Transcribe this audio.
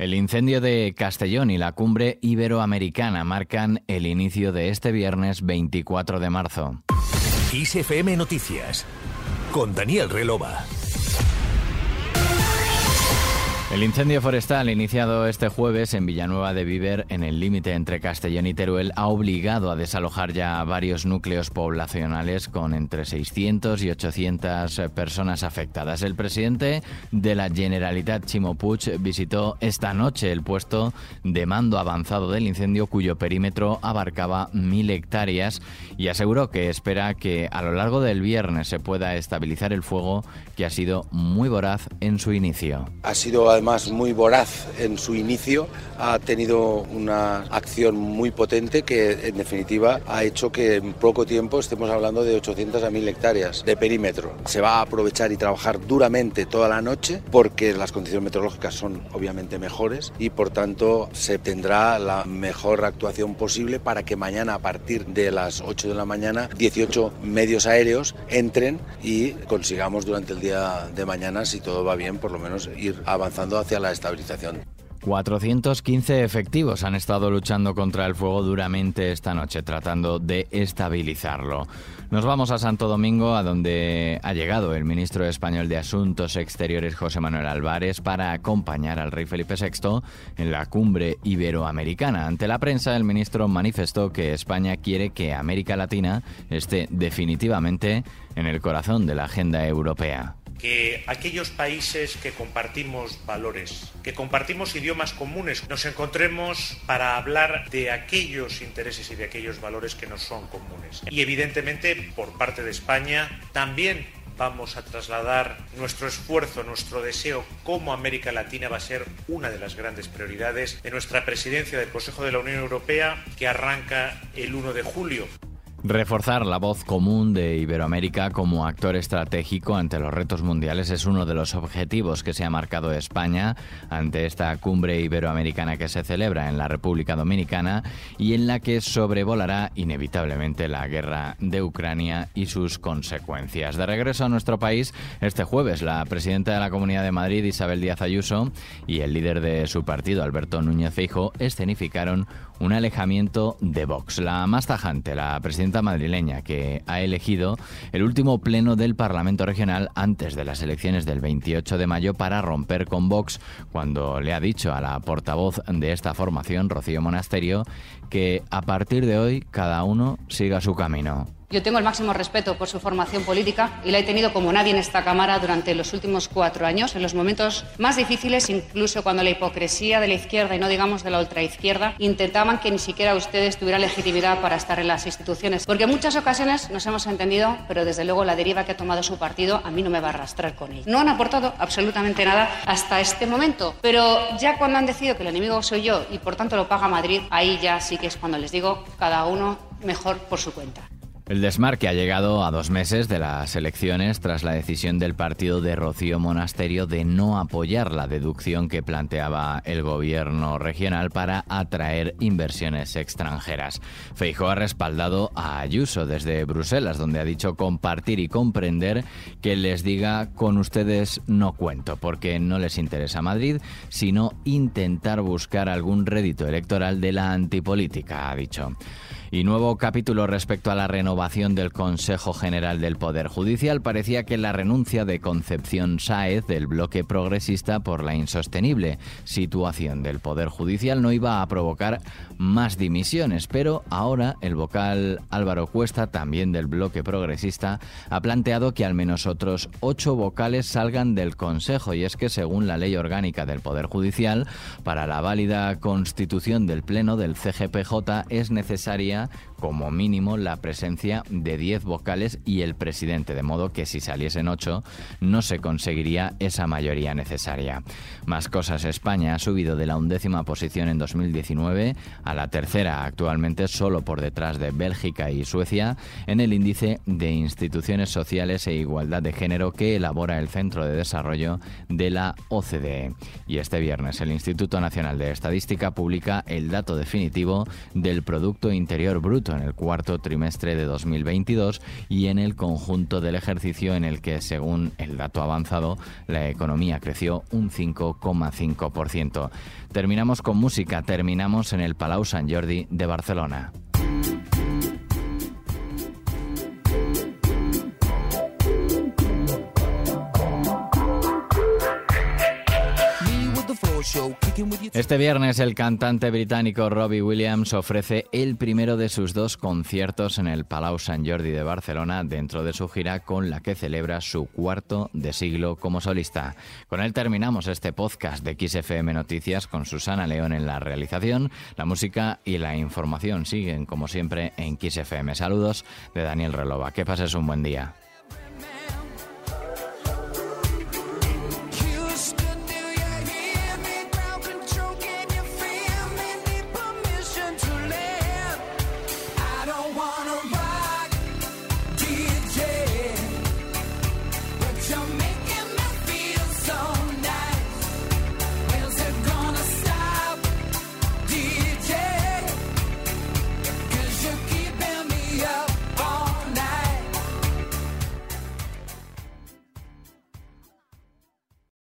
El incendio de Castellón y la cumbre iberoamericana marcan el inicio de este viernes 24 de marzo. ISFM Noticias con Daniel Relova. El incendio forestal iniciado este jueves en Villanueva de Viver, en el límite entre Castellón y Teruel, ha obligado a desalojar ya varios núcleos poblacionales con entre 600 y 800 personas afectadas. El presidente de la Generalitat, Chimo Puig, visitó esta noche el puesto de mando avanzado del incendio, cuyo perímetro abarcaba mil hectáreas, y aseguró que espera que a lo largo del viernes se pueda estabilizar el fuego, que ha sido muy voraz en su inicio. Ha sido además muy voraz en su inicio, ha tenido una acción muy potente que en definitiva ha hecho que en poco tiempo estemos hablando de 800 a 1000 hectáreas de perímetro. Se va a aprovechar y trabajar duramente toda la noche porque las condiciones meteorológicas son obviamente mejores y por tanto se tendrá la mejor actuación posible para que mañana a partir de las 8 de la mañana 18 medios aéreos entren y consigamos durante el día de mañana, si todo va bien, por lo menos ir avanzando hacia la estabilización. 415 efectivos han estado luchando contra el fuego duramente esta noche, tratando de estabilizarlo. Nos vamos a Santo Domingo, a donde ha llegado el ministro español de Asuntos Exteriores, José Manuel Álvarez, para acompañar al rey Felipe VI en la cumbre iberoamericana. Ante la prensa, el ministro manifestó que España quiere que América Latina esté definitivamente en el corazón de la agenda europea que aquellos países que compartimos valores, que compartimos idiomas comunes, nos encontremos para hablar de aquellos intereses y de aquellos valores que nos son comunes. Y evidentemente, por parte de España, también vamos a trasladar nuestro esfuerzo, nuestro deseo, como América Latina va a ser una de las grandes prioridades de nuestra presidencia del Consejo de la Unión Europea que arranca el 1 de julio. Reforzar la voz común de Iberoamérica como actor estratégico ante los retos mundiales es uno de los objetivos que se ha marcado España ante esta cumbre iberoamericana que se celebra en la República Dominicana y en la que sobrevolará inevitablemente la guerra de Ucrania y sus consecuencias. De regreso a nuestro país, este jueves la presidenta de la Comunidad de Madrid, Isabel Díaz Ayuso, y el líder de su partido, Alberto Núñez Feijo, escenificaron un alejamiento de Vox. La más tajante, la presidenta madrileña, que ha elegido el último pleno del Parlamento Regional antes de las elecciones del 28 de mayo para romper con Vox, cuando le ha dicho a la portavoz de esta formación, Rocío Monasterio, que a partir de hoy cada uno siga su camino. Yo tengo el máximo respeto por su formación política y la he tenido como nadie en esta Cámara durante los últimos cuatro años, en los momentos más difíciles, incluso cuando la hipocresía de la izquierda y no digamos de la ultraizquierda intentaban que ni siquiera ustedes tuvieran legitimidad para estar en las instituciones. Porque en muchas ocasiones nos hemos entendido, pero desde luego la deriva que ha tomado su partido a mí no me va a arrastrar con él. No han aportado absolutamente nada hasta este momento, pero ya cuando han decidido que el enemigo soy yo y por tanto lo paga Madrid, ahí ya sí que es cuando les digo cada uno mejor por su cuenta. El desmarque ha llegado a dos meses de las elecciones tras la decisión del partido de Rocío Monasterio de no apoyar la deducción que planteaba el gobierno regional para atraer inversiones extranjeras. Feijóo ha respaldado a Ayuso desde Bruselas, donde ha dicho compartir y comprender que les diga con ustedes no cuento, porque no les interesa Madrid, sino intentar buscar algún rédito electoral de la antipolítica, ha dicho. Y nuevo capítulo respecto a la renovación del Consejo General del Poder Judicial. Parecía que la renuncia de Concepción Sáez del bloque progresista por la insostenible situación del Poder Judicial no iba a provocar más dimisiones, pero ahora el vocal Álvaro Cuesta, también del bloque progresista, ha planteado que al menos otros ocho vocales salgan del Consejo y es que según la ley orgánica del Poder Judicial, para la válida constitución del Pleno del CGPJ es necesaria como mínimo la presencia de 10 vocales y el presidente, de modo que si saliesen 8 no se conseguiría esa mayoría necesaria. Más cosas, España ha subido de la undécima posición en 2019 a la tercera actualmente solo por detrás de Bélgica y Suecia en el índice de instituciones sociales e igualdad de género que elabora el Centro de Desarrollo de la OCDE. Y este viernes el Instituto Nacional de Estadística publica el dato definitivo del Producto Interior Bruto en el cuarto trimestre de 2022 y en el conjunto del ejercicio en el que, según el dato avanzado, la economía creció un 5,5%. Terminamos con música, terminamos en el Palau Sant Jordi de Barcelona. Este viernes el cantante británico Robbie Williams ofrece el primero de sus dos conciertos en el Palau Sant Jordi de Barcelona dentro de su gira con la que celebra su cuarto de siglo como solista. Con él terminamos este podcast de XFM Noticias con Susana León en la realización. La música y la información siguen como siempre en XFM. Saludos de Daniel Relova. Que pases un buen día.